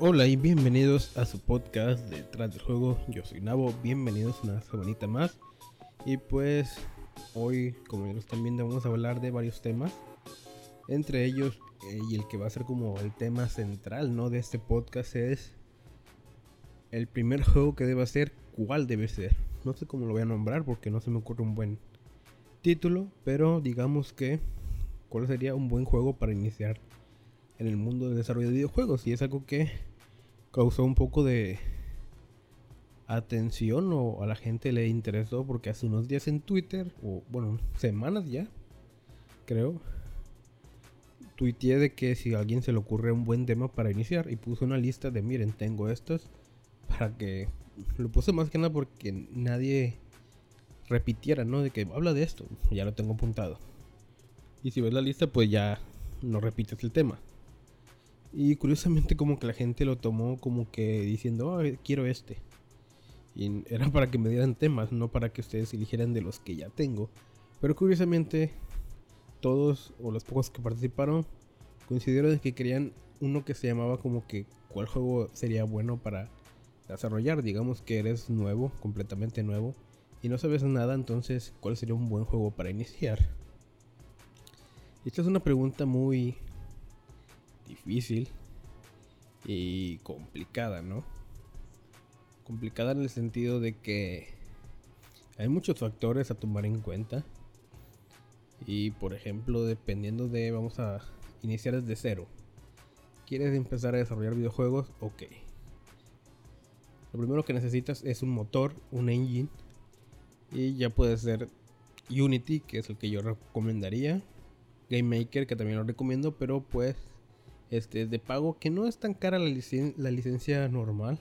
Hola y bienvenidos a su podcast Detrás del Juego. Yo soy Nabo, bienvenidos una semanita más. Y pues hoy, como ya lo están viendo, vamos a hablar de varios temas. Entre ellos, eh, y el que va a ser como el tema central ¿no? de este podcast es el primer juego que debe ser, cuál debe ser. No sé cómo lo voy a nombrar porque no se me ocurre un buen título, pero digamos que cuál sería un buen juego para iniciar en el mundo del desarrollo de videojuegos. Y es algo que causó un poco de atención o a la gente le interesó porque hace unos días en Twitter, o bueno, semanas ya, creo, tuiteé de que si a alguien se le ocurre un buen tema para iniciar y puse una lista de miren, tengo estos para que lo puse más que nada porque nadie repitiera, ¿no? De que habla de esto, ya lo tengo apuntado. Y si ves la lista, pues ya no repites el tema. Y curiosamente como que la gente lo tomó como que diciendo, quiero este. Y era para que me dieran temas, no para que ustedes eligieran de los que ya tengo. Pero curiosamente todos o los pocos que participaron coincidieron en que querían uno que se llamaba como que cuál juego sería bueno para desarrollar. Digamos que eres nuevo, completamente nuevo, y no sabes nada, entonces cuál sería un buen juego para iniciar. Esta es una pregunta muy difícil y complicada, ¿no? Complicada en el sentido de que hay muchos factores a tomar en cuenta. Y por ejemplo, dependiendo de, vamos a iniciar desde cero. ¿Quieres empezar a desarrollar videojuegos? Ok. Lo primero que necesitas es un motor, un engine. Y ya puede ser Unity, que es el que yo recomendaría. Game Maker, que también lo recomiendo, pero pues este, de pago, que no es tan cara la, licencia normal.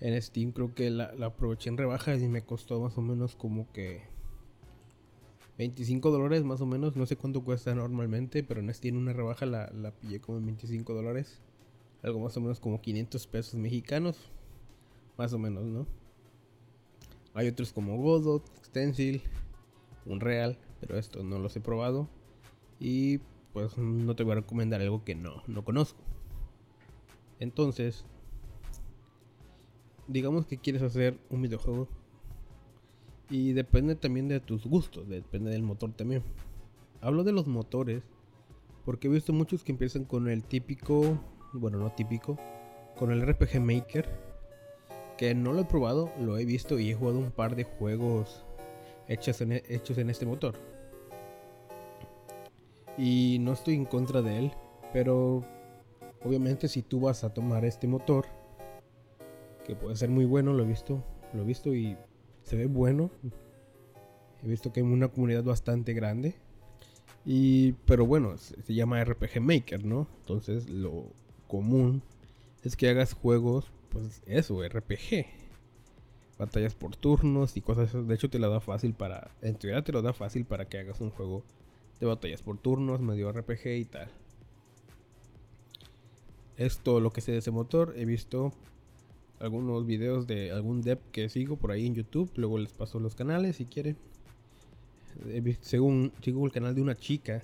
En Steam creo que la, aproveché en rebajas y me costó más o menos como que 25 dólares más o menos. No sé cuánto cuesta normalmente, pero en Steam una rebaja la, la pillé como en 25 dólares. Algo más o menos como 500 pesos mexicanos. Más o menos, ¿no? Hay otros como Godot, Stencil, Unreal, pero esto no los he probado. Y pues no te voy a recomendar algo que no, no conozco. Entonces, digamos que quieres hacer un videojuego y depende también de tus gustos, depende del motor también. Hablo de los motores porque he visto muchos que empiezan con el típico, bueno, no típico, con el RPG Maker, que no lo he probado, lo he visto y he jugado un par de juegos hechos en, hechos en este motor. Y no estoy en contra de él, pero obviamente si tú vas a tomar este motor, que puede ser muy bueno, lo he visto, lo he visto y se ve bueno. He visto que hay una comunidad bastante grande. Y, pero bueno, se, se, llama RPG Maker, ¿no? Entonces lo común es que hagas juegos, pues eso, RPG. Batallas por turnos y cosas. De hecho, te la da fácil para. En teoría, te lo da fácil para que hagas un juego de batallas por turnos, medio RPG y tal. Esto lo que sé de ese motor. He visto algunos videos de algún dev que sigo por ahí en YouTube. Luego les paso los canales si quieren. según sigo el canal de una chica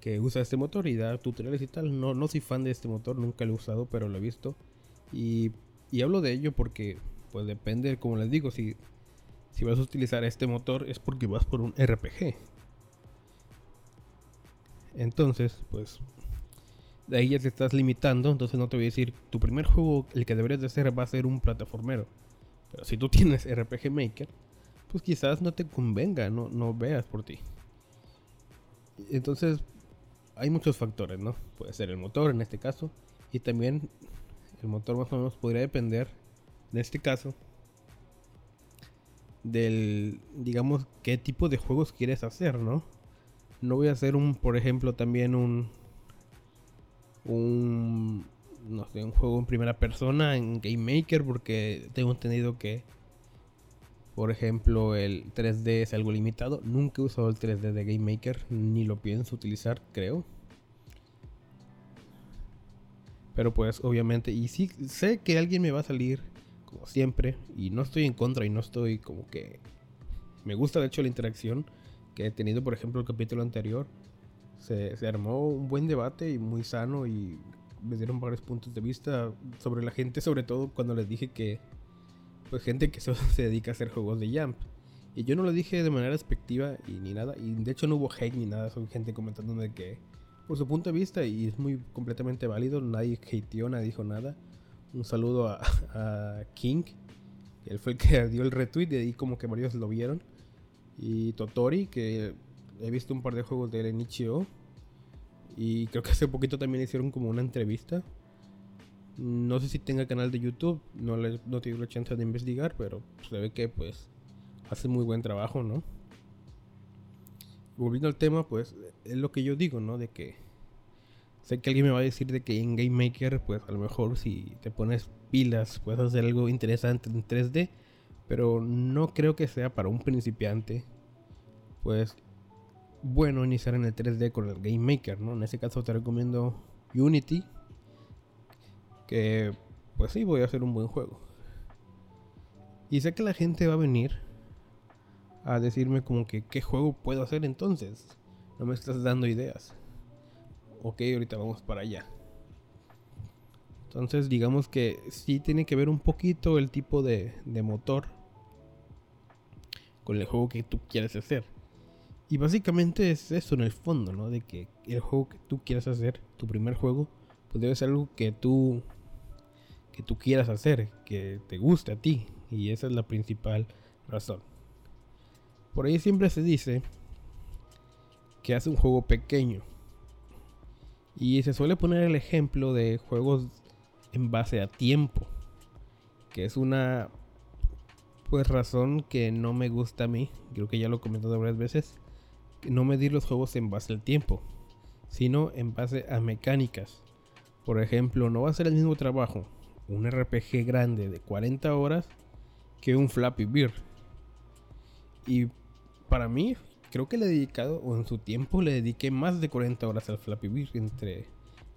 que usa este motor y da tutoriales y tal. No, no soy fan de este motor, nunca lo he usado, pero lo he visto. Y, y hablo de ello porque, pues depende, como les digo, si, si vas a utilizar este motor es porque vas por un RPG. Entonces, pues de ahí ya te estás limitando. Entonces no te voy a decir, tu primer juego, el que deberías de hacer va a ser un plataformero. Pero si tú tienes RPG Maker, pues quizás no te convenga, no, no veas por ti. Entonces, hay muchos factores, ¿no? Puede ser el motor en este caso. Y también el motor más o menos podría depender, en este caso, del, digamos, qué tipo de juegos quieres hacer, ¿no? No voy a hacer un, por ejemplo, también un. Un. No sé, un juego en primera persona en Game Maker, porque tengo entendido que. Por ejemplo, el 3D es algo limitado. Nunca he usado el 3D de Game Maker, ni lo pienso utilizar, creo. Pero pues, obviamente, y sí sé que alguien me va a salir, como siempre, y no estoy en contra y no estoy como que me gusta de hecho la interacción que he tenido, por ejemplo, el capítulo anterior. Se, se armó un buen debate y muy sano y me dieron varios puntos de vista sobre la gente, sobre todo cuando les dije que, pues gente que solo se dedica a hacer juegos de Jump. Y yo no lo dije de manera despectiva y ni nada. Y de hecho no hubo hate ni nada. Son gente comentándome que, por su punto de vista, y es muy completamente válido, nadie hateó, nadie dijo nada. Un saludo a, a King, él fue el que dio el retweet y ahí como que varios lo vieron. Y Totori, que he visto un par de juegos de él en Ichio. Y creo que hace poquito también hicieron como una entrevista. No sé si tenga canal de YouTube, no, le, no tuve la chance de investigar, pero se ve que pues hace muy buen trabajo, ¿no? Volviendo al tema, pues es lo que yo digo, ¿no? De que sé que alguien me va a decir de que en Game Maker, pues a lo mejor si te pones pilas puedes hacer algo interesante en 3D, pero no creo que sea para un principiante, pues bueno iniciar en el 3D con el Game Maker, ¿no? En ese caso te recomiendo Unity, que pues sí, voy a hacer un buen juego. Y sé que la gente va a venir a decirme como que qué juego puedo hacer entonces. No me estás dando ideas. Ok, ahorita vamos para allá. Entonces digamos que sí tiene que ver un poquito el tipo de, de motor con el juego que tú quieres hacer. Y básicamente es eso en el fondo, ¿no? De que el juego que tú quieras hacer, tu primer juego, pues debe ser algo que tú que tú quieras hacer, que te guste a ti, y esa es la principal razón. Por ahí siempre se dice que hace un juego pequeño. Y se suele poner el ejemplo de juegos en base a tiempo, que es una pues razón que no me gusta a mí, creo que ya lo he comentado varias veces no medir los juegos en base al tiempo, sino en base a mecánicas. Por ejemplo, no va a ser el mismo trabajo un RPG grande de 40 horas que un Flappy Bird. Y para mí, creo que le he dedicado, o en su tiempo le dediqué más de 40 horas al Flappy Bird entre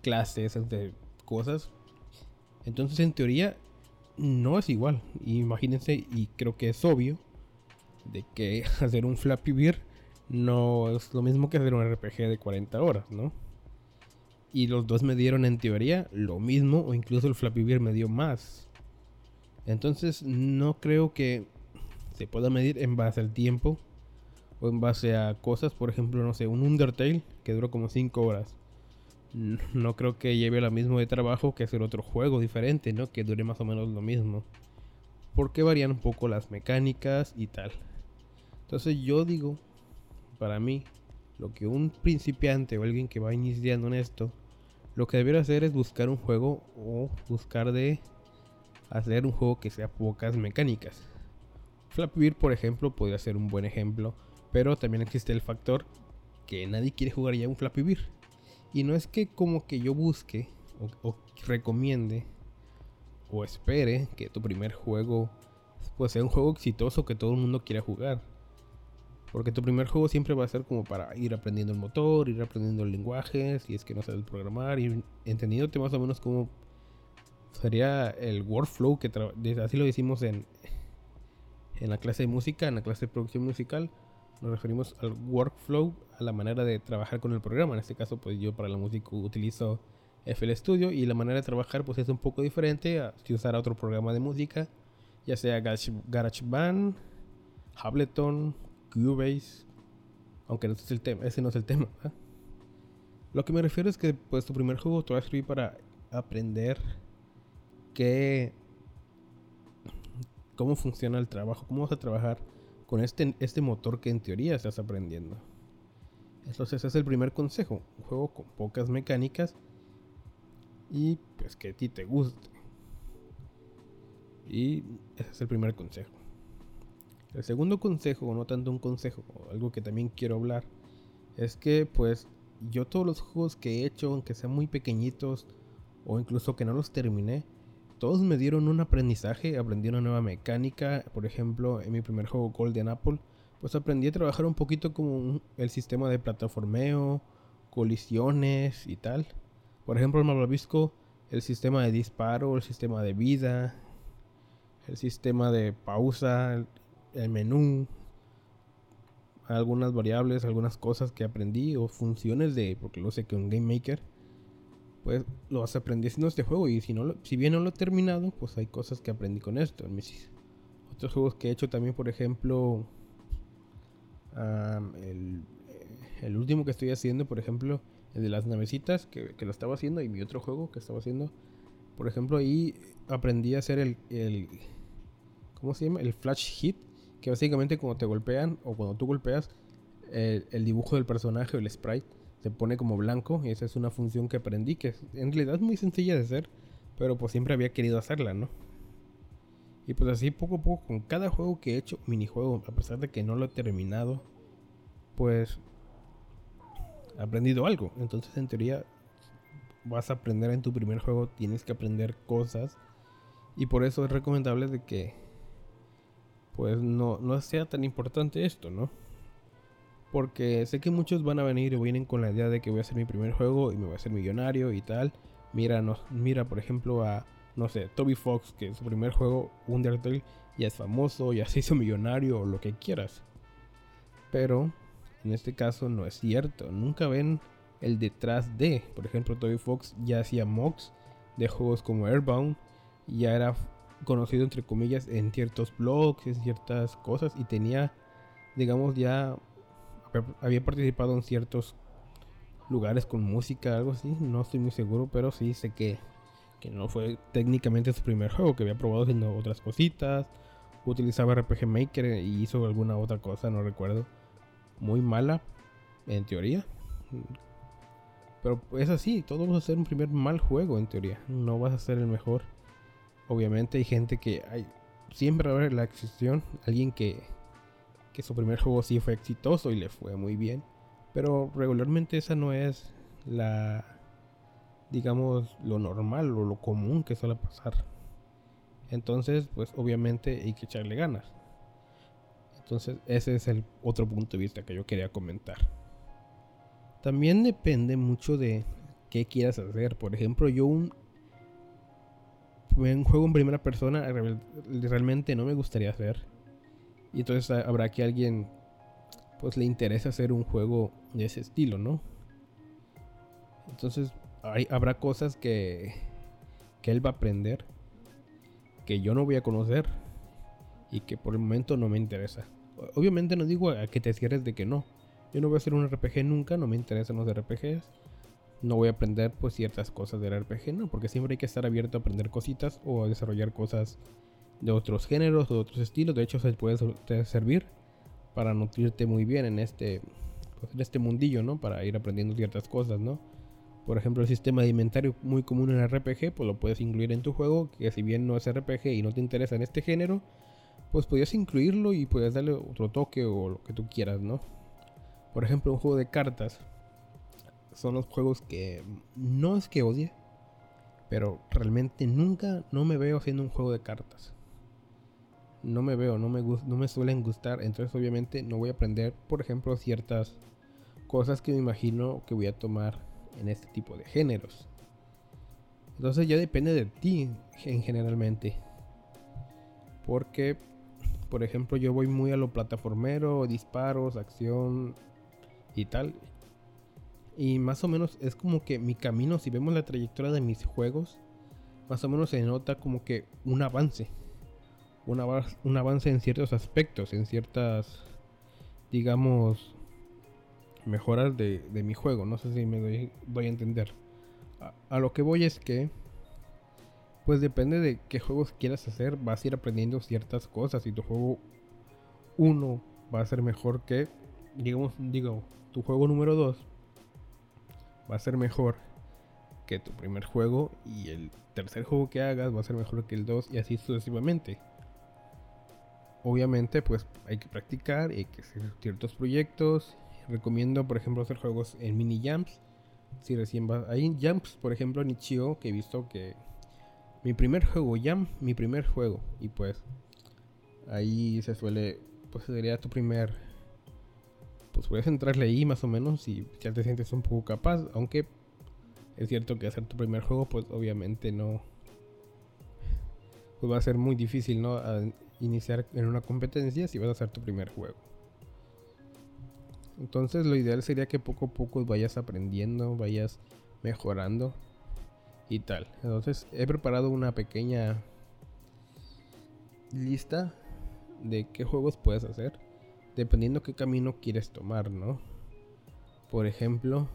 clases, entre cosas. Entonces, en teoría, no es igual. Imagínense, y creo que es obvio, de que hacer un Flappy Bird no es lo mismo que hacer un RPG de 40 horas, ¿no? Y los dos me dieron en teoría lo mismo o incluso el Flappy Bird me dio más. Entonces no creo que se pueda medir en base al tiempo o en base a cosas, por ejemplo, no sé, un Undertale que duró como 5 horas. No creo que lleve lo mismo de trabajo que hacer otro juego diferente, ¿no? Que dure más o menos lo mismo. Porque varían un poco las mecánicas y tal. Entonces yo digo para mí, lo que un principiante o alguien que va iniciando en esto, lo que debería hacer es buscar un juego o buscar de hacer un juego que sea pocas mecánicas. Flappy Bird, por ejemplo, podría ser un buen ejemplo, pero también existe el factor que nadie quiere jugar ya un Flappy Bird. Y no es que como que yo busque o, recomiende o espere que tu primer juego pues sea un juego exitoso que todo el mundo quiera jugar. Porque tu primer juego siempre va a ser como para ir aprendiendo el motor, ir aprendiendo el lenguaje, si es que no sabes programar, ir entendiéndote más o menos como sería el workflow, que así lo decimos en, en la clase de música, en la clase de producción musical. Nos referimos al workflow, a la manera de trabajar con el programa. En este caso, pues yo para la música utilizo FL Studio y la manera de trabajar pues es un poco diferente a si usara otro programa de música, ya sea GarageBand, Ableton, Cubase. Aunque ese, es el tema, ese no es el tema. Lo que me refiero es que pues tu primer juego te va a servir para aprender qué cómo funciona el trabajo, cómo vas a trabajar con este, este motor que en teoría estás aprendiendo. Entonces ese es el primer consejo, un juego con pocas mecánicas y pues que a ti te guste. Y ese es el primer consejo. El segundo consejo, o no tanto un consejo, algo que también quiero hablar, es que pues yo todos los juegos que he hecho, aunque sean muy pequeñitos o incluso que no los terminé, todos me dieron un aprendizaje, aprendí una nueva mecánica, por ejemplo, en mi primer juego Golden Apple, pues aprendí a trabajar un poquito como el sistema de plataformeo, colisiones y tal. Por ejemplo, en Malvavisco, el sistema de disparo, el sistema de vida, el sistema de pausa, el menú, algunas variables, algunas cosas que aprendí o funciones de, porque lo sé que un Game Maker, pues lo vas aprendiendo este juego y si no, si bien no lo he terminado, pues hay cosas que aprendí con esto. otros juegos que he hecho también, por ejemplo, el, el, último que estoy haciendo, por ejemplo, el de las navecitas, que, que, lo estaba haciendo, y mi otro juego que estaba haciendo, por ejemplo, ahí aprendí a hacer el, el ¿cómo se llama? El flash hit, que básicamente cuando te golpean o cuando tú golpeas, el, dibujo del personaje o el sprite se pone como blanco y esa es una función que aprendí que en realidad es muy sencilla de hacer, pero pues siempre había querido hacerla, ¿no? Y pues así poco a poco con cada juego que he hecho, minijuego, a pesar de que no lo he terminado, pues he aprendido algo. Entonces en teoría vas a aprender en tu primer juego, tienes que aprender cosas y por eso es recomendable de que pues no, no sea tan importante esto, ¿no? Porque sé que muchos van a venir y vienen con la idea de que voy a hacer mi primer juego y me voy a hacer millonario y tal. Mira, no, mira por ejemplo a, no sé, Toby Fox, que su primer juego, Undertale, ya es famoso, ya se hizo millonario o lo que quieras. Pero en este caso no es cierto. Nunca ven el detrás de. Por ejemplo, Toby Fox ya hacía mocks de juegos como Airbound. Ya era conocido entre comillas en ciertos blogs, en ciertas cosas y tenía, digamos, ya había participado en ciertos lugares con música, algo así, no estoy muy seguro, pero sí sé que, que no fue técnicamente su primer juego, que había probado haciendo otras cositas, utilizaba RPG Maker y hizo alguna otra cosa, no recuerdo, muy mala en teoría. Pero es así, todos vamos a hacer un primer mal juego en teoría, no vas a ser el mejor obviamente hay gente que hay, siempre va a haber la excepción, alguien que, que su primer juego sí fue exitoso y le fue muy bien, pero regularmente esa no es la, digamos, lo normal o lo común que suele pasar. Entonces, pues obviamente hay que echarle ganas. Entonces, ese es el otro punto de vista que yo quería comentar. También depende mucho de qué quieras hacer. Por ejemplo, yo un un juego en primera persona realmente no me gustaría hacer. Y entonces habrá que alguien pues le interesa hacer un juego de ese estilo, ¿no? Entonces hay, habrá cosas que, que él va a aprender que yo no voy a conocer y que por el momento no me interesa. Obviamente no digo a que te cierres de que no. Yo no voy a hacer un RPG nunca, no me interesan los RPGs no voy a aprender pues ciertas cosas del RPG, no, porque siempre hay que estar abierto a aprender cositas o a desarrollar cosas de otros géneros o de otros estilos. De hecho, se puede servir para nutrirte muy bien en este, pues, en este mundillo, ¿no? Para ir aprendiendo ciertas cosas, ¿no? Por ejemplo, el sistema de inventario muy común en RPG, pues lo puedes incluir en tu juego, que si bien no es RPG y no te interesa en este género, pues podrías incluirlo y puedes darle otro toque o lo que tú quieras, ¿no? Por ejemplo, un juego de cartas son los juegos que no es que odie, pero realmente nunca no me veo haciendo un juego de cartas. No me veo, no me, no me suelen gustar, entonces obviamente no voy a aprender, por ejemplo, ciertas cosas que me imagino que voy a tomar en este tipo de géneros. Entonces ya depende de ti en generalmente. Porque, por ejemplo, yo voy muy a lo plataformero, disparos, acción y tal. Y más o menos es como que mi camino, si vemos la trayectoria de mis juegos, más o menos se nota como que un avance. Un, avance en ciertos aspectos, en ciertas, digamos, mejoras de, mi juego. No sé si me doy, a entender. A, lo que voy es que, pues depende de qué juegos quieras hacer, vas a ir aprendiendo ciertas cosas. Y tu juego 1 va a ser mejor que, digamos, digo, tu juego número 2 va a ser mejor que tu primer juego y el tercer juego que hagas va a ser mejor que el 2 y así sucesivamente. Obviamente pues hay que practicar y hay que hacer ciertos proyectos. Recomiendo por ejemplo hacer juegos en mini jumps. Si recién va... Hay jumps por ejemplo en que he visto que mi primer juego jump, mi primer juego y pues ahí se suele pues sería tu primer pues puedes entrarle ahí más o menos y ya te sientes un poco capaz, aunque es cierto que hacer tu primer juego, pues obviamente no, pues va a ser muy difícil, ¿no? Iniciar en una competencia si vas a hacer tu primer juego. Entonces lo ideal sería que poco a poco vayas aprendiendo, vayas mejorando y tal. Entonces he preparado una pequeña lista de qué juegos puedes hacer dependiendo qué camino quieres tomar, ¿no? Por ejemplo,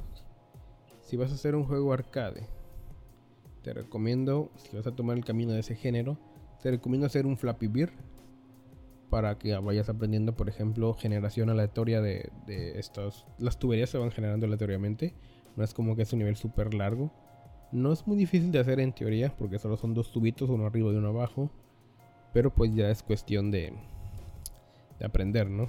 si vas a hacer un juego arcade, te recomiendo, si vas a tomar el camino de ese género, te recomiendo hacer un Flappy Beer para que vayas aprendiendo, por ejemplo, generación aleatoria de, de estos. Las tuberías se van generando aleatoriamente. No es como que es un nivel súper largo. No es muy difícil de hacer en teoría, porque solo son dos tubitos, uno arriba y uno abajo. Pero pues ya es cuestión de, de aprender, ¿no?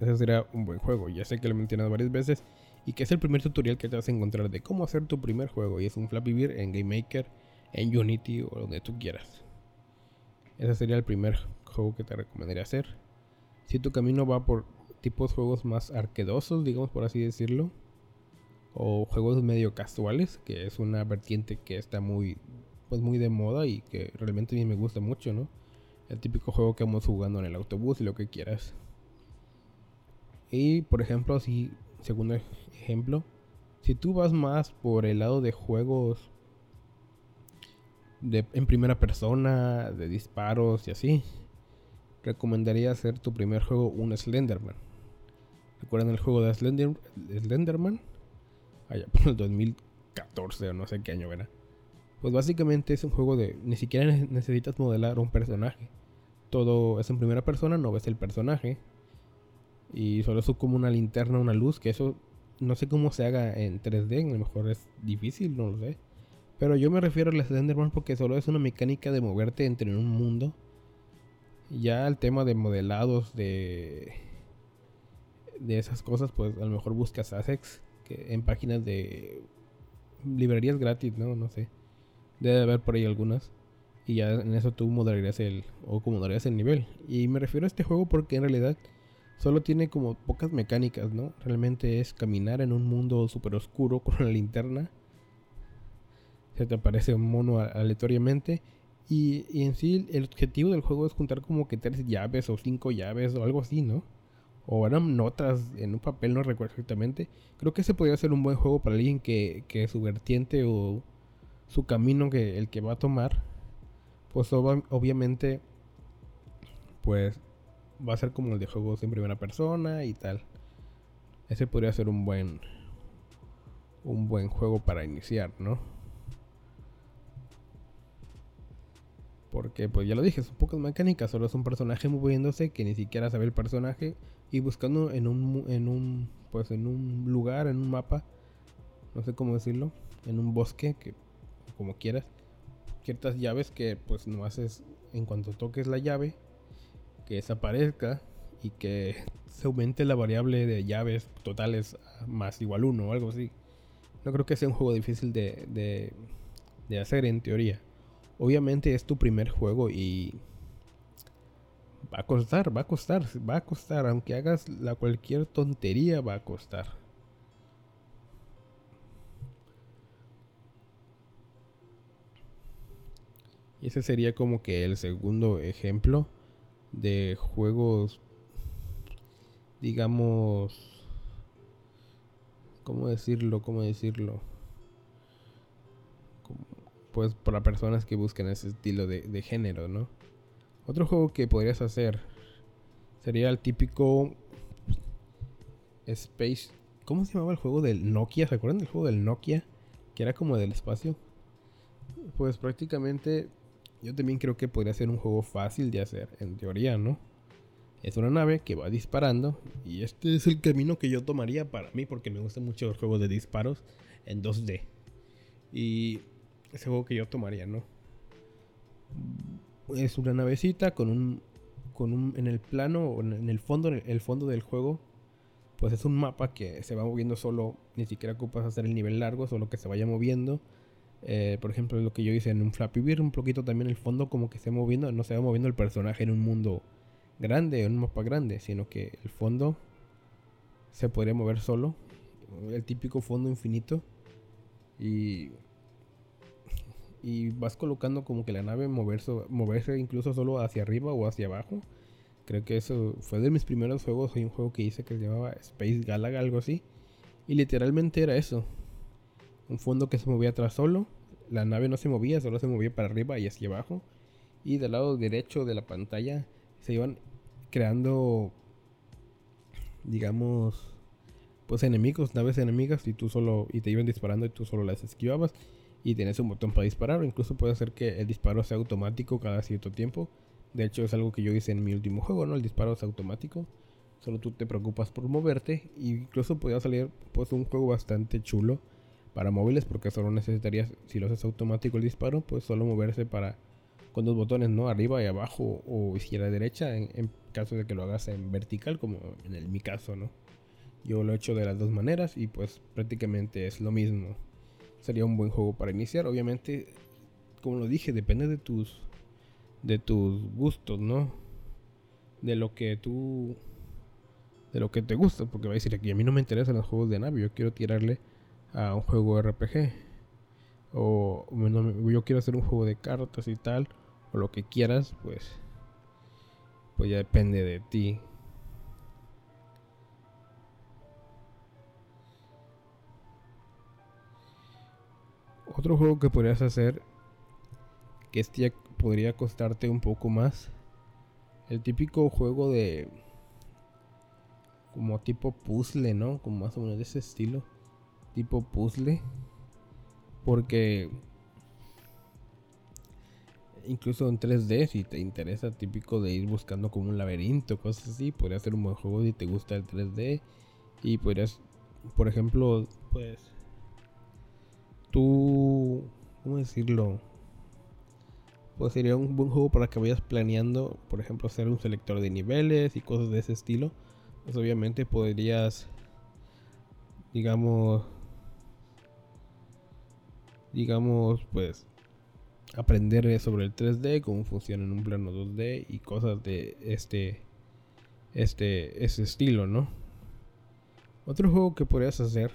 Ese sería un buen juego. Ya sé que lo he mencionado varias veces. Y que es el primer tutorial que te vas a encontrar de cómo hacer tu primer juego. Y es un Flappy Beer en Game Maker, en Unity o donde tú quieras. Ese sería el primer juego que te recomendaría hacer. Si tu camino va por tipos juegos más arquedosos, digamos por así decirlo, o juegos medio casuales, que es una vertiente que está muy pues muy de moda y que realmente a mí me gusta mucho, ¿no? El típico juego que vamos jugando en el autobús y lo que quieras. Y por ejemplo, si segundo ejemplo, si tú vas más por el lado de juegos en primera persona, de disparos y así, recomendaría hacer tu primer juego un Slenderman. ¿Recuerdan el juego de Slenderman? Allá por el 2014 o no sé qué año era. Pues básicamente es un juego de ni siquiera necesitas modelar un personaje. Todo es en primera persona, no ves el personaje. Y solo es como una linterna, una luz, que eso no sé cómo se haga en 3D, a lo mejor es difícil, no lo sé. Pero yo me refiero a Slenderman porque solo es una mecánica de moverte entre un mundo. Ya el tema de modelados, de, de esas cosas, pues a lo mejor buscas Asex en páginas de librerías gratis, ¿no? No sé. Debe haber por ahí algunas. Y ya en eso tú modelarías el, o modelarías el nivel. Y me refiero a este juego porque en realidad solo tiene como pocas mecánicas, ¿no? Realmente es caminar en un mundo súper oscuro con una linterna se te aparece un mono aleatoriamente. Y, en sí el objetivo del juego es juntar como que tres llaves o cinco llaves o algo así, ¿no? O eran notas en un papel, no recuerdo exactamente. Creo que ese podría ser un buen juego para alguien que, que su vertiente o su camino que el que va a tomar, pues obviamente, pues va a ser como el de juegos en primera persona y tal. Ese podría ser un buen un buen juego para iniciar, ¿no? Porque, pues ya lo dije, son pocas mecánicas. Solo es un personaje moviéndose que ni siquiera sabe el personaje. Y buscando en un, en un, pues en un lugar, en un mapa. No sé cómo decirlo. En un bosque, que como quieras. Ciertas llaves que pues no haces en cuanto toques la llave. Que desaparezca. Y que se aumente la variable de llaves totales más igual uno o algo así. No creo que sea un juego difícil de, de, de hacer en teoría. Obviamente es tu primer juego y va a costar, va a costar, va a costar, aunque hagas la cualquier tontería va a costar. Y ese sería como que el segundo ejemplo de juegos, digamos, ¿cómo decirlo? ¿Cómo decirlo? Pues para personas que busquen ese estilo de, género, ¿no? Otro juego que podrías hacer sería el típico Space. ¿Cómo se llamaba el juego del Nokia? ¿Se acuerdan del juego del Nokia? Que era como del espacio. Pues prácticamente yo también creo que podría ser un juego fácil de hacer, en teoría, ¿no? Es una nave que va disparando y este es el camino que yo tomaría para mí porque me gustan mucho los juegos de disparos en 2D. Y ese juego que yo tomaría, ¿no? Es una navecita con un, con un en el plano o en el fondo, en el fondo del juego, pues es un mapa que se va moviendo solo, ni siquiera ocupas hacer el nivel largo, solo que se vaya moviendo. Eh, por ejemplo, lo que yo hice en un Flappy Bird, un poquito también el fondo como que se va moviendo, no se va moviendo el personaje en un mundo grande, en un mapa grande, sino que el fondo se podría mover solo, el típico fondo infinito. Y y vas colocando como que la nave moverse, moverse incluso solo hacia arriba o hacia abajo Creo que eso fue de mis primeros juegos. Hay un juego que hice que se llamaba Space Galaga, algo así. Y literalmente era eso. Un fondo que se movía atrás solo. La nave no se movía, solo se movía para arriba y hacia abajo. Y del lado derecho de la pantalla se iban creando, digamos, pues enemigos, naves enemigas. Y tú solo, y te iban disparando y tú solo las esquivabas. Y tienes un botón para disparar. Incluso puede hacer que el disparo sea automático cada cierto tiempo. De hecho, es algo que yo hice en mi último juego, ¿no? El disparo es automático. Solo tú te preocupas por moverte. Y incluso podría salir pues un juego bastante chulo para móviles. Porque solo necesitarías, si lo haces automático el disparo, pues solo moverse para con dos botones, ¿no? Arriba y abajo o izquierda y derecha. En, caso de que lo hagas en vertical, como en el, mi caso, ¿no? Yo lo he hecho de las dos maneras y pues prácticamente es lo mismo. Sería un buen juego para iniciar. Obviamente, como lo dije, depende de tus de tus gustos, ¿no? De lo que tú de lo que te gusta, porque va a decir aquí a mí no me interesan los juegos de nave, yo quiero tirarle a un juego RPG o yo quiero hacer un juego de cartas y tal o lo que quieras, pues pues ya depende de ti. Otro juego que podrías hacer que este podría costarte un poco más. El típico juego de como tipo puzzle, ¿no? Como más o menos de ese estilo. Tipo puzzle. Porque incluso en 3D, si te interesa, típico de ir buscando como un laberinto, cosas así, podría ser un buen juego si te gusta el 3D. Y podrías, por ejemplo, pues, tú, ¿cómo decirlo? pues sería un buen juego para que vayas planeando, por ejemplo, hacer un selector de niveles y cosas de ese estilo. Pues obviamente podrías, digamos, digamos, pues aprender sobre el 3D, cómo funciona en un plano 2D y cosas de este, este, ese estilo, ¿no? Otro juego que podrías hacer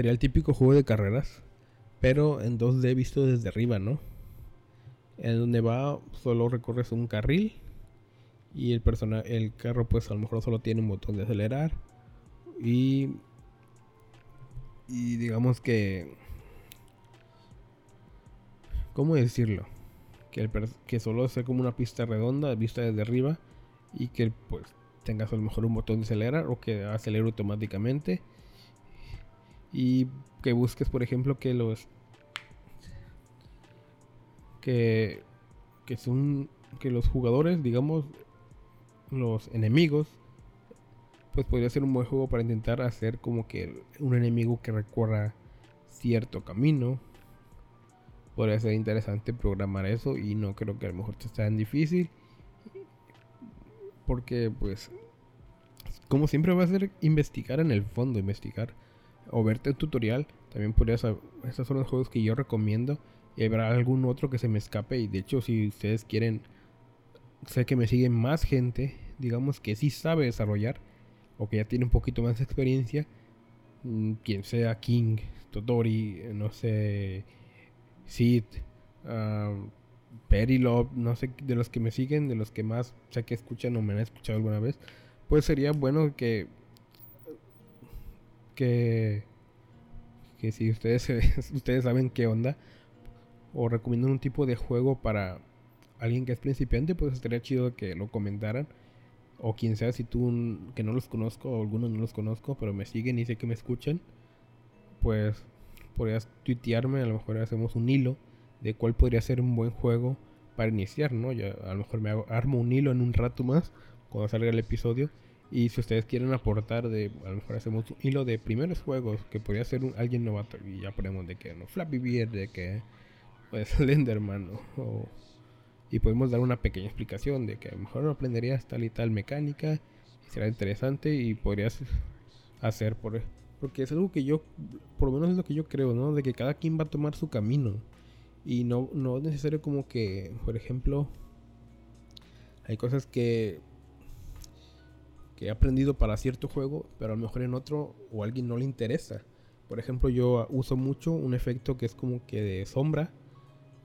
sería el típico juego de carreras pero en 2D visto desde arriba, ¿no? En donde va solo recorres un carril y el persona el carro pues a lo mejor solo tiene un botón de acelerar y y digamos que ¿cómo decirlo? Que, el, que solo sea como una pista redonda vista desde arriba y que pues tengas a lo mejor un botón de acelerar o que acelere automáticamente y que busques, por ejemplo, que los que que son que los jugadores, digamos, los enemigos, pues podría ser un buen juego para intentar hacer como que un enemigo que recorra cierto camino. Podría ser interesante programar eso y no creo que a lo mejor sea tan difícil. Porque pues como siempre va a ser investigar en el fondo, investigar o verte un tutorial. También podrías, estos son los juegos que yo recomiendo. Y habrá algún otro que se me escape. Y de hecho, si ustedes quieren, sé que me siguen más gente, digamos que sí sabe desarrollar, o que ya tiene un poquito más de experiencia. Mm, quien sea King, Totori, no sé, Sid, uh, Perilop, no sé, de los que me siguen, de los que más sé que escuchan o me han escuchado alguna vez, pues sería bueno que que, si ustedes, ustedes saben qué onda o recomiendan un tipo de juego para alguien que es principiante, pues estaría chido que lo comentaran. O quien sea, si tú que no los conozco, o algunos no los conozco, pero me siguen y sé que me escuchan, pues podrías tuitearme, a lo mejor hacemos un hilo de cuál podría ser un buen juego para iniciar, ¿no? Ya a lo mejor me armo un hilo en un rato más, cuando salga el episodio, y si ustedes quieren aportar de, a lo mejor hacemos un hilo de primeros juegos que podría ser un, alguien novato y ya ponemos de que no Flappy Beer, de que pues Slenderman o, y podemos dar una pequeña explicación de que a lo mejor aprenderías tal y tal mecánica y será interesante y podrías hacer por porque es algo que yo por lo menos es lo que yo creo, ¿no? De que cada quien va a tomar su camino y no no es necesario como que, por ejemplo, hay cosas que que he aprendido para cierto juego, pero a lo mejor en otro o a alguien no le interesa. Por ejemplo, yo uso mucho un efecto que es como que de sombra,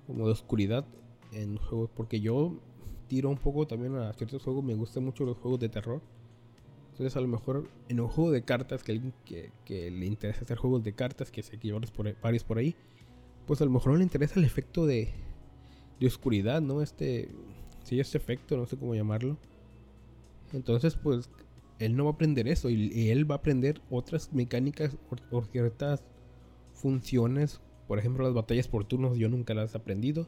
como de oscuridad en juegos, porque yo tiro un poco también a ciertos juegos. Me gustan mucho los juegos de terror. Entonces a lo mejor en un juego de cartas, que alguien que, le interesa hacer juegos de cartas, que sé que hay por, varios por ahí, pues a lo mejor no le interesa el efecto de, de oscuridad, ¿no? Este, sí, este efecto, no sé cómo llamarlo. Entonces pues él no va a aprender eso y, él va a aprender otras mecánicas o ciertas funciones. Por ejemplo, las batallas por turnos yo nunca las he aprendido.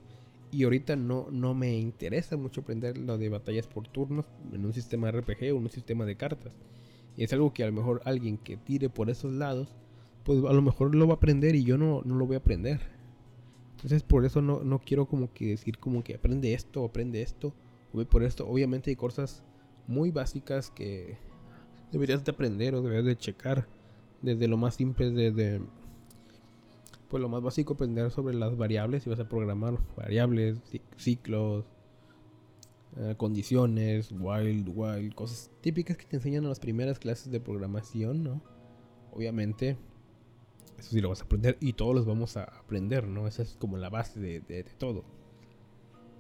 Y ahorita no, no me interesa mucho aprender lo de batallas por turnos en un sistema RPG o en un sistema de cartas. Y es algo que a lo mejor alguien que tire por esos lados, pues a lo mejor lo va a aprender y yo no, no lo voy a aprender. Entonces por eso no, no quiero como que decir como que aprende esto, aprende esto, por esto. Obviamente hay cosas muy básicas que deberías de aprender o deberías de checar. Desde lo más simple, desde pues lo más básico aprender sobre las variables y vas a programar variables, ciclos, eh, condiciones, while, while, cosas típicas que te enseñan en las primeras clases de programación, ¿no? Obviamente, eso sí lo vas a aprender y todos los vamos a aprender, ¿no? Esa es como la base de, de todo.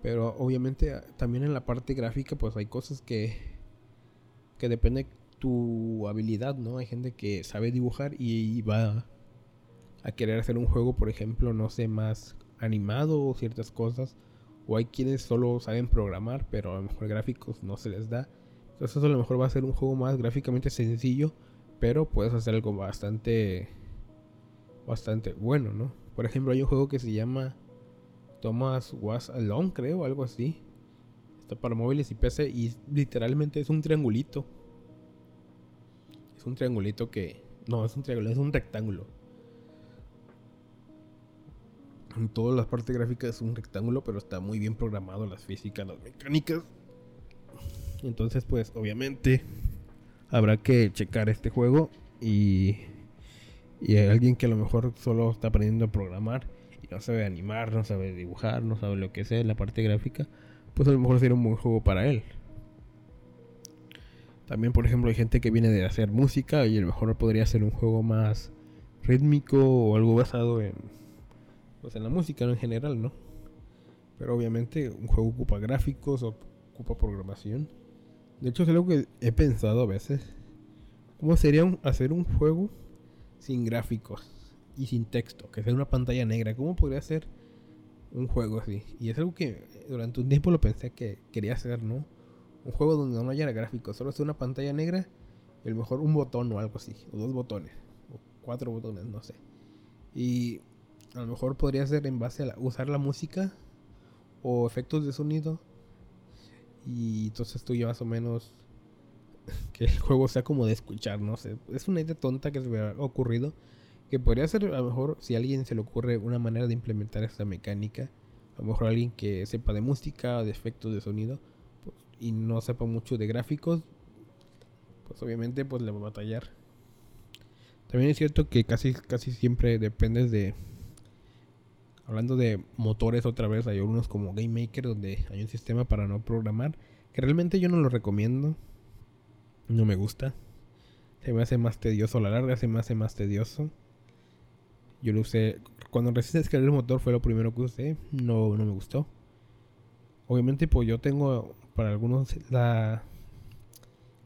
Pero obviamente también en la parte gráfica pues hay cosas que, que depende tu habilidad, ¿no? Hay gente que sabe dibujar y va a querer hacer un juego, por ejemplo, no sé, más animado o ciertas cosas. O hay quienes solo saben programar, pero a lo mejor gráficos no se les da. Entonces a lo mejor va a ser un juego más gráficamente sencillo, pero puedes hacer algo bastante bastante bueno, ¿no? Por ejemplo, hay un juego que se llama Thomas Was Alone, creo, algo así. Está para móviles y PC y literalmente es un triangulito. Es un triangulito que no, es un triángulo, es un rectángulo en todas las partes gráficas es un rectángulo, pero está muy bien programado las físicas, las mecánicas. Entonces, pues obviamente habrá que checar este juego y, y alguien que a lo mejor solo está aprendiendo a programar y no sabe animar, no sabe dibujar, no sabe lo que sea la parte gráfica, pues a lo mejor sería un buen juego para él. También, por ejemplo, hay gente que viene de hacer música y a lo mejor podría ser un juego más rítmico o algo basado en pues en la música en general, ¿no? Pero obviamente un juego ocupa gráficos, ocupa programación. De hecho es algo que he pensado a veces. ¿Cómo sería hacer un juego sin gráficos y sin texto? Que sea una pantalla negra. ¿Cómo podría ser un juego así? Y es algo que durante un tiempo lo pensé que quería hacer, ¿no? Un juego donde no haya gráficos, solo sea una pantalla negra y a lo mejor un botón o algo así, o dos botones, o cuatro botones, no sé. Y a lo mejor podría ser en base a usar la música o efectos de sonido. Y entonces tú ya más o menos que el juego sea como de escuchar, no sé. Es una idea tonta que se me ha ocurrido. Que podría ser a lo mejor si a alguien se le ocurre una manera de implementar esta mecánica. A lo mejor alguien que sepa de música de efectos de sonido. Y no sepa mucho de gráficos. Pues obviamente pues le va a batallar. También es cierto que casi, casi siempre dependes de Hablando de motores otra vez, hay unos como Game Maker donde hay un sistema para no programar. Que realmente yo no lo recomiendo. No me gusta. Se me hace más tedioso. La larga se me hace más tedioso. Yo lo usé. Cuando recién descargué el motor fue lo primero que usé. No, no me gustó. Obviamente, pues yo tengo para algunos la.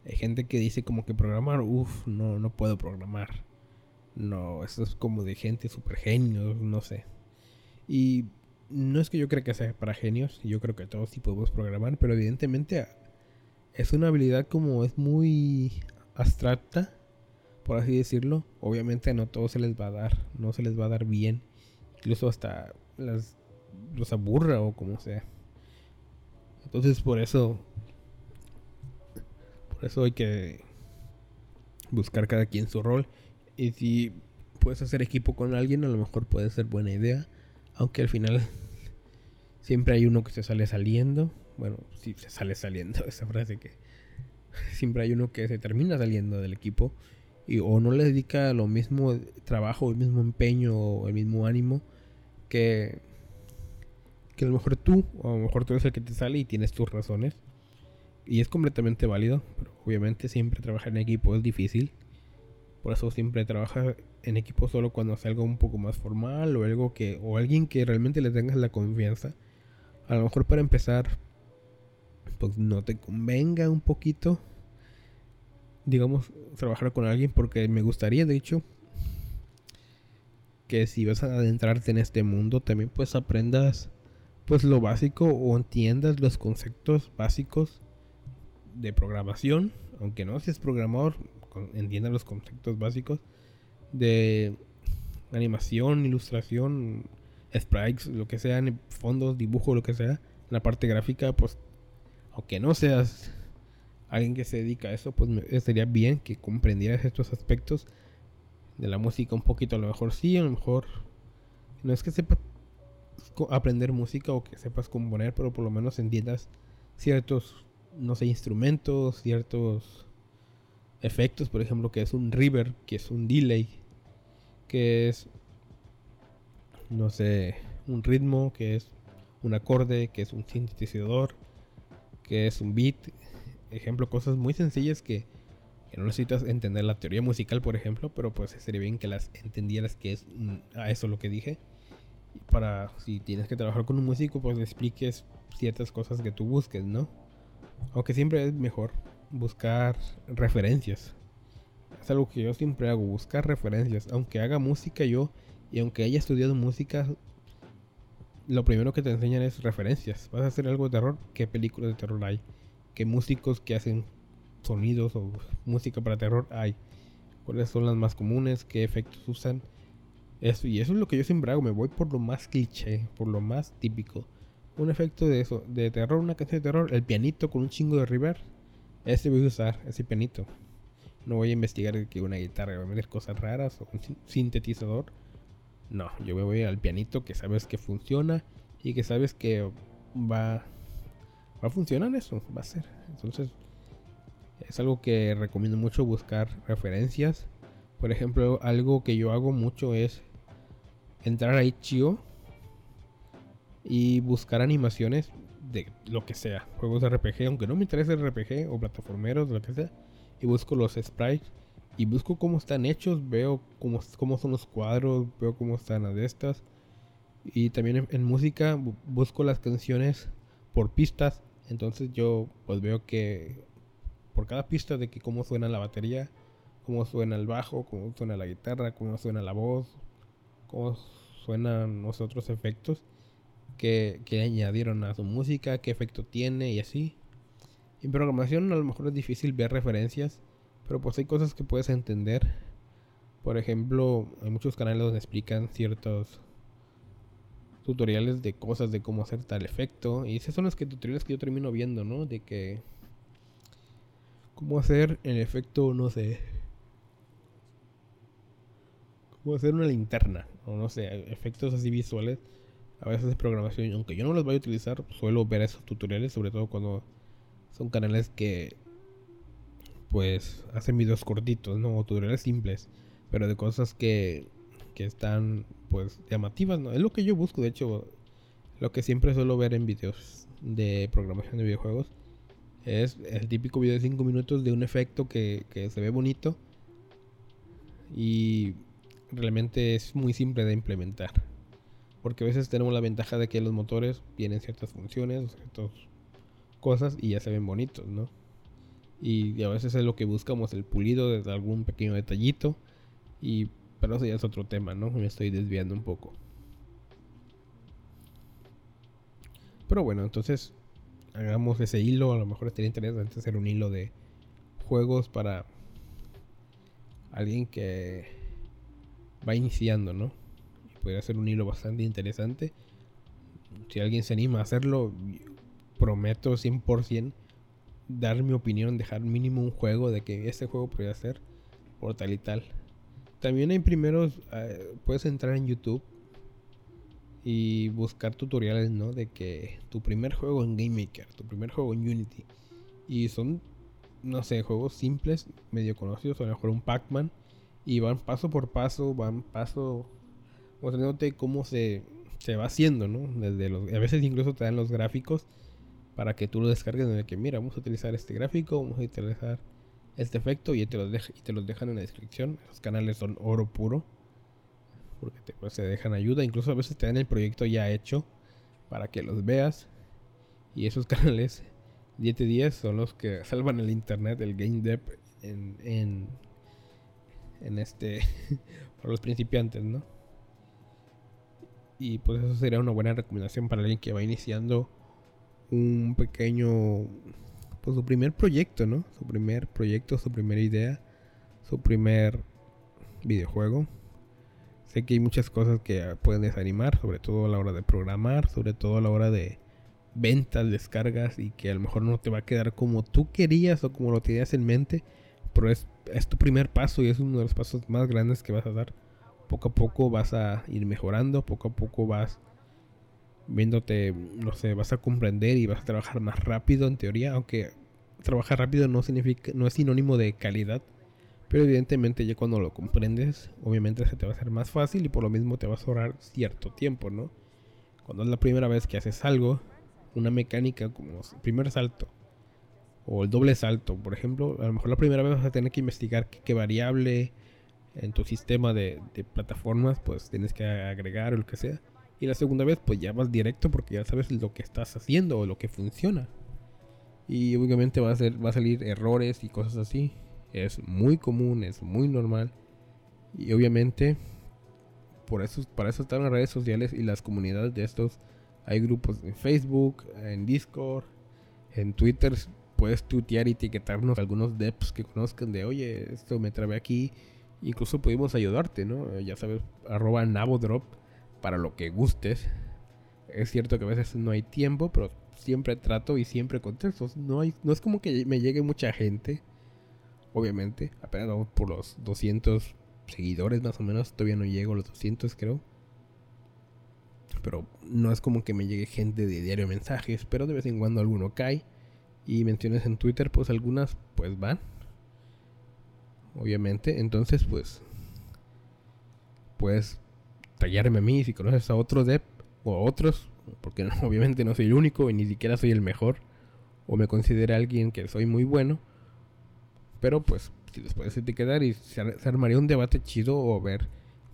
Hay gente que dice como que programar, uff, no, no puedo programar. No, eso es como de gente super genio, no sé. Y no es que yo crea que sea para genios, yo creo que todos sí podemos programar, pero evidentemente es una habilidad como es muy abstracta, por así decirlo. Obviamente no todo se les va a dar, no se les va a dar bien, incluso hasta las, los aburra o como sea. Entonces por eso, por eso hay que buscar cada quien su rol. Y si puedes hacer equipo con alguien, a lo mejor puede ser buena idea. Aunque al final siempre hay uno que se sale saliendo. Bueno, sí, se sale saliendo, esa frase que siempre hay uno que se termina saliendo del equipo y o no le dedica lo mismo trabajo, el mismo empeño o el mismo ánimo que que a lo mejor tú, o a lo mejor tú eres el que te sale y tienes tus razones. Y es completamente válido, pero obviamente siempre trabajar en equipo es difícil. Por eso siempre trabaja en equipo solo cuando hace algo un poco más formal o algo que o alguien que realmente le tengas la confianza. A lo mejor para empezar pues no te convenga un poquito, digamos, trabajar con alguien porque me gustaría, de hecho, que si vas a adentrarte en este mundo también pues aprendas pues lo básico o entiendas los conceptos básicos de programación, aunque no seas programador, entienda los conceptos básicos de animación, ilustración, sprites, lo que sea, fondos, dibujo, lo que sea, la parte gráfica, pues aunque no seas alguien que se dedica a eso, pues sería bien que comprendieras estos aspectos de la música un poquito, a lo mejor sí, a lo mejor no es que sepas aprender música o que sepas componer, pero por lo menos entiendas ciertos, no sé, instrumentos, ciertos efectos, por ejemplo, que es un river, que es un delay, que es, no sé, un ritmo, que es un acorde, que es un sintetizador, que es un beat, ejemplo, cosas muy sencillas que no necesitas entender la teoría musical, por ejemplo, pero pues sería bien que las entendieras que es mm, a eso lo que dije. Para si tienes que trabajar con un músico, pues le expliques ciertas cosas que tú busques, ¿no? Aunque siempre es mejor buscar referencias. Es algo que yo siempre hago, buscar referencias. Aunque haga música yo y aunque haya estudiado música, lo primero que te enseñan es referencias. Vas a hacer algo de terror, ¿qué películas de terror hay? ¿Qué músicos que hacen sonidos o música para terror hay. ¿Cuáles son las más comunes? ¿Qué efectos usan? Eso, y eso es lo que yo siempre hago. Me voy por lo más cliché, por lo más típico. Un efecto de eso, de terror, una canción de terror, el pianito con un chingo de river. Ese voy a usar, ese pianito. No voy a investigar que una guitarra va a meter cosas raras o un sintetizador. No, yo me voy al pianito que sabes que funciona y que sabes que va, va a funcionar eso, va a ser. Entonces, es algo que recomiendo mucho buscar referencias. Por ejemplo, algo que yo hago mucho es entrar a Itch.io y buscar animaciones de lo que sea, juegos RPG, aunque no me interese RPG o plataformeros, lo que sea, y busco los sprites y busco cómo están hechos, veo cómo, cómo son los cuadros, veo cómo están las de estas. Y también en música busco las canciones por pistas, entonces yo pues veo que por cada pista de que cómo suena la batería, cómo suena el bajo, cómo suena la guitarra, cómo suena la voz, cómo suenan los otros efectos que, que añadieron a su música, qué efecto tiene y así. En programación a lo mejor es difícil ver referencias, pero pues hay cosas que puedes entender. Por ejemplo, hay muchos canales donde explican ciertos tutoriales de cosas de cómo hacer tal efecto. Y esos son los que tutoriales que yo termino viendo, ¿no? De que cómo hacer el efecto, no sé, cómo hacer una linterna, o no sé, efectos así visuales, a veces de programación, aunque yo no los vaya a utilizar, suelo ver esos tutoriales, sobre todo cuando son canales que pues hacen videos cortitos, ¿no? O tutoriales simples, pero de cosas que, que están pues llamativas, ¿no? Es lo que yo busco, de hecho, lo que siempre suelo ver en videos de programación de videojuegos es el típico video de 5 minutos de un efecto que, se ve bonito y realmente es muy simple de implementar. Porque a veces tenemos la ventaja de que los motores tienen ciertas funciones, ciertas cosas y ya se ven bonitos, ¿no? Y a veces es lo que buscamos, el pulido de algún pequeño detallito. Y, pero eso ya es otro tema, ¿no? Me estoy desviando un poco. Pero bueno, entonces hagamos ese hilo. A lo mejor estaría interesante hacer un hilo de juegos para alguien que va iniciando, ¿no? Podría ser un hilo bastante interesante. Si alguien se anima a hacerlo, prometo 100% dar mi opinión, dejar mínimo un juego de que este juego podría ser por tal y tal. También hay primeros, eh, puedes entrar en YouTube y buscar tutoriales, ¿no? De que tu primer juego en Game Maker, tu primer juego en Unity. Y son, no sé, juegos simples, medio conocidos, a lo mejor un Pac-Man. Y van paso por paso, van paso, mostrándote cómo se, se va haciendo, ¿no? Desde los, a veces incluso te dan los gráficos para que tú lo descargues de que, mira, vamos a utilizar este gráfico, vamos a utilizar este efecto y te los, y te los dejan en la descripción. Esos canales son oro puro porque te, pues, se dejan ayuda, incluso a veces te dan el proyecto ya hecho para que los veas y esos canales 10 de 10 son los que salvan el internet, el game dev en, en, en este para los principiantes, ¿no? Y pues eso sería una buena recomendación para alguien que va iniciando un pequeño pues su primer proyecto, ¿no? Su primer proyecto, su primera idea, su primer videojuego. Sé que hay muchas cosas que pueden desanimar, sobre todo a la hora de programar, sobre todo a la hora de ventas, descargas y que a lo mejor no te va a quedar como tú querías o como lo tenías en mente, pero es, es tu primer paso y es uno de los pasos más grandes que vas a dar. Poco a poco vas a ir mejorando, poco a poco vas viéndote, no sé, vas a comprender y vas a trabajar más rápido en teoría, aunque trabajar rápido no significa, no es sinónimo de calidad, pero evidentemente ya cuando lo comprendes, obviamente se te va a hacer más fácil y por lo mismo te va a ahorrar cierto tiempo, ¿no? Cuando es la primera vez que haces algo, una mecánica como primer salto o el doble salto, por ejemplo, a lo mejor la primera vez vas a tener que investigar qué, variable en tu sistema de, de, plataformas pues tienes que agregar o lo que sea. Y la segunda vez pues ya vas directo porque ya sabes lo que estás haciendo o lo que funciona. Y obviamente va a, ser, va a salir errores y cosas así. Es muy común, es muy normal. Y obviamente por eso, para eso están las redes sociales y las comunidades de estos hay grupos en Facebook, en Discord, en Twitter. Puedes tuitear y etiquetarnos algunos devs que conozcan de, oye, esto me trabé aquí. Incluso pudimos ayudarte, ¿no? Ya sabes, arroba Navodrop para lo que gustes. Es cierto que a veces no hay tiempo, pero siempre trato y siempre contesto. No, hay, no es como que me llegue mucha gente, obviamente. Apenas por los 200 seguidores más o menos. Todavía no llego a los 200, creo. Pero no es como que me llegue gente de diario mensajes, pero de vez en cuando alguno cae. Y menciones en Twitter, pues algunas pues van. Obviamente, entonces pues puedes tallarme a mí si conoces a otro dev o a otros, porque obviamente no soy el único y ni siquiera soy el mejor o me considera alguien que soy muy bueno. Pero pues si les puedes etiquetar y se armaría un debate chido o ver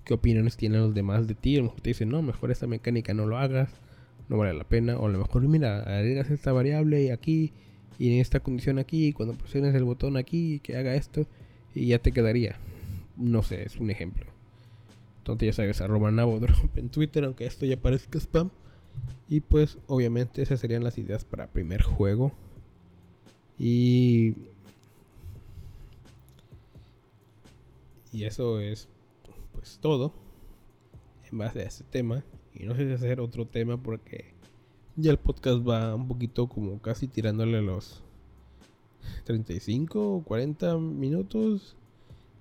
qué opiniones tienen los demás de ti. A lo mejor te dicen, no, mejor esta mecánica no lo hagas, no vale la pena. O a lo mejor, mira, agregas esta variable aquí y en esta condición aquí, cuando presiones el botón aquí, que haga esto, y ya te quedaría. No sé, es un ejemplo. Entonces ya sabes, arroba Navodrop en Twitter, aunque esto ya parezca spam. Y pues obviamente esas serían las ideas para primer juego. Y... Y eso es pues todo en base a este tema. Y no sé si hacer otro tema porque ya el podcast va un poquito como casi tirándole los 35 o 40 minutos.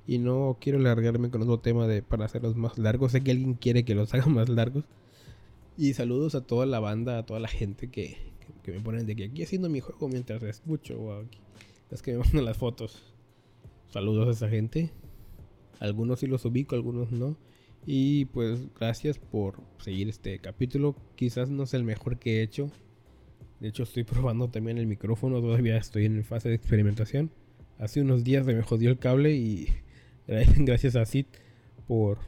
Y no quiero largarme con otro tema de para hacerlos más largos. Sé que alguien quiere que los haga más largos. Y saludos a toda la banda, a toda la gente que, que, me ponen de que aquí haciendo mi juego mientras escucho. O aquí, las que me mandan las fotos. Saludos a esa gente. Algunos sí los ubico, algunos no. Y pues gracias por seguir este capítulo. Quizás no es el mejor que he hecho. De hecho estoy probando también el micrófono. Todavía estoy en fase de experimentación. Hace unos días me jodió el cable y gracias a Sid por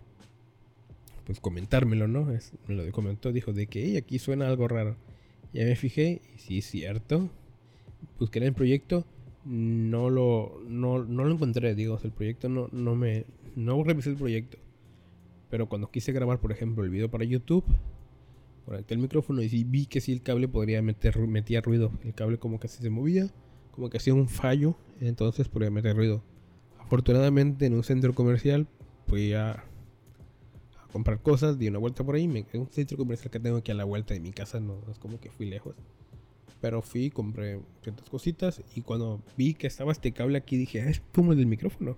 pues comentármelo, ¿no? me lo comentó, dijo de que aquí suena algo raro. Ya me fijé y sí es cierto. Busqué el proyecto, no lo, no, no lo encontré, digo, el proyecto no, no me, no revisé el proyecto. Pero cuando quise grabar, por ejemplo, el video para YouTube, conecté el micrófono y vi que sí el cable podría meter metía ruido. El cable como que se movía, como que hacía un fallo, entonces podría meter ruido. Afortunadamente en un centro comercial fui a, comprar cosas, di una vuelta por ahí, me, un centro comercial que tengo aquí a la vuelta de mi casa, no, no es como que fui lejos. Pero fui, compré ciertas cositas y cuando vi que estaba este cable aquí dije, ah, es como el del micrófono.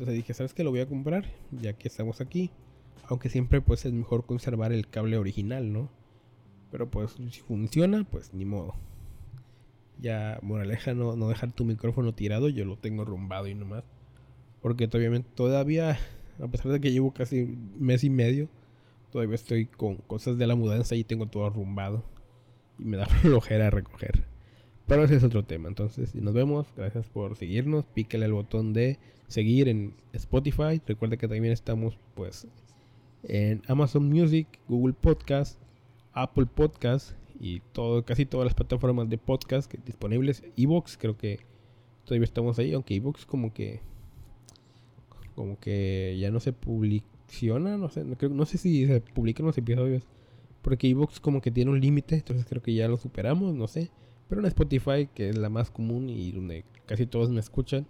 Entonces dije, ¿sabes qué? Lo voy a comprar, ya que estamos aquí. Aunque siempre pues es mejor conservar el cable original, ¿no? Pero pues si funciona, pues ni modo. Ya, moraleja, no, no dejar tu micrófono tirado, yo lo tengo rumbado y nomás. Porque todavía, todavía, a pesar de que llevo casi mes y medio, todavía estoy con cosas de la mudanza y tengo todo arrumbado. Y me da flojera recoger. Pero ese es otro tema. Entonces, nos vemos. Gracias por seguirnos. Píquele el botón de seguir en Spotify. Recuerda que también estamos pues en Amazon Music, Google Podcast, Apple Podcast y todo, casi todas las plataformas de podcast disponibles. Evox, creo que todavía estamos ahí, aunque Evox como que como que ya no se publiciona, no sé, no, sé si se publican los episodios, porque Evox como que tiene un límite, entonces creo que ya lo superamos, no sé. Pero en Spotify, que es la más común y donde casi todos me escuchan,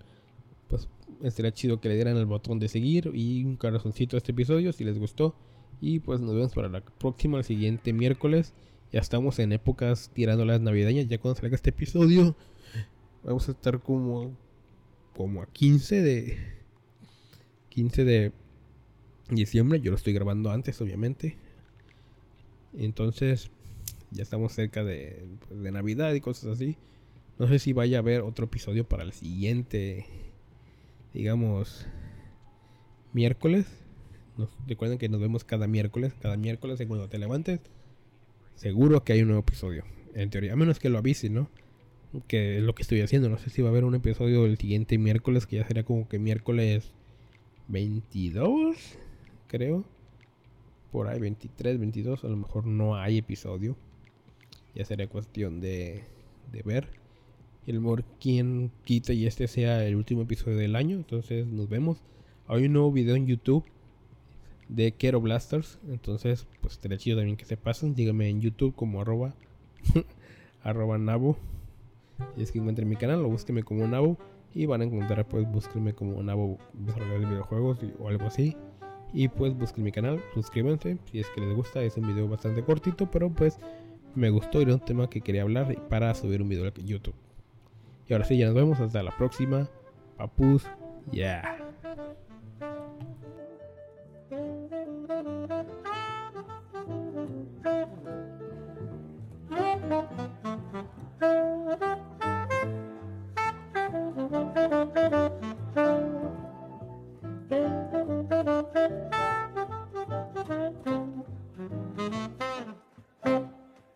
pues estaría chido que le dieran el botón de seguir y un corazoncito a este episodio si les gustó. Y pues nos vemos para la próxima, el siguiente miércoles. Ya estamos en épocas tirando las navideñas. Ya cuando salga este episodio, vamos a estar como, como a 15 de 15 de diciembre. Yo lo estoy grabando antes, obviamente. Entonces, ya estamos cerca de, pues, de Navidad y cosas así. No sé si vaya a haber otro episodio para el siguiente, digamos, miércoles. recuerden que nos vemos cada miércoles. Cada miércoles, cuando te levantes, seguro que hay un nuevo episodio. En teoría, a menos que lo avise, ¿no? Que es lo que estoy haciendo. No sé si va a haber un episodio el siguiente miércoles, que ya sería como que miércoles 22, creo. Por ahí, 23, 22. A lo mejor no hay episodio. Ya sería cuestión de, de ver. El mejor quien quita y este sea el último episodio del año. Entonces nos vemos. Hay un nuevo video en YouTube de Kero Blasters. Entonces, pues estaría chido también que se pasen. Díganme en YouTube como arroba, arroba nabo. Y es que encuentren mi canal, o búsquenme como nabo. Y van a encontrar, pues, búsquenme como Nabo desarrollador de videojuegos o algo así. Y pues busquen mi canal, suscríbanse si es que les gusta. Es un video bastante cortito, pero pues me gustó. Era un tema que quería hablar para subir un video a YouTube. Y ahora sí, ya nos vemos. Hasta la próxima. Papus. Ya.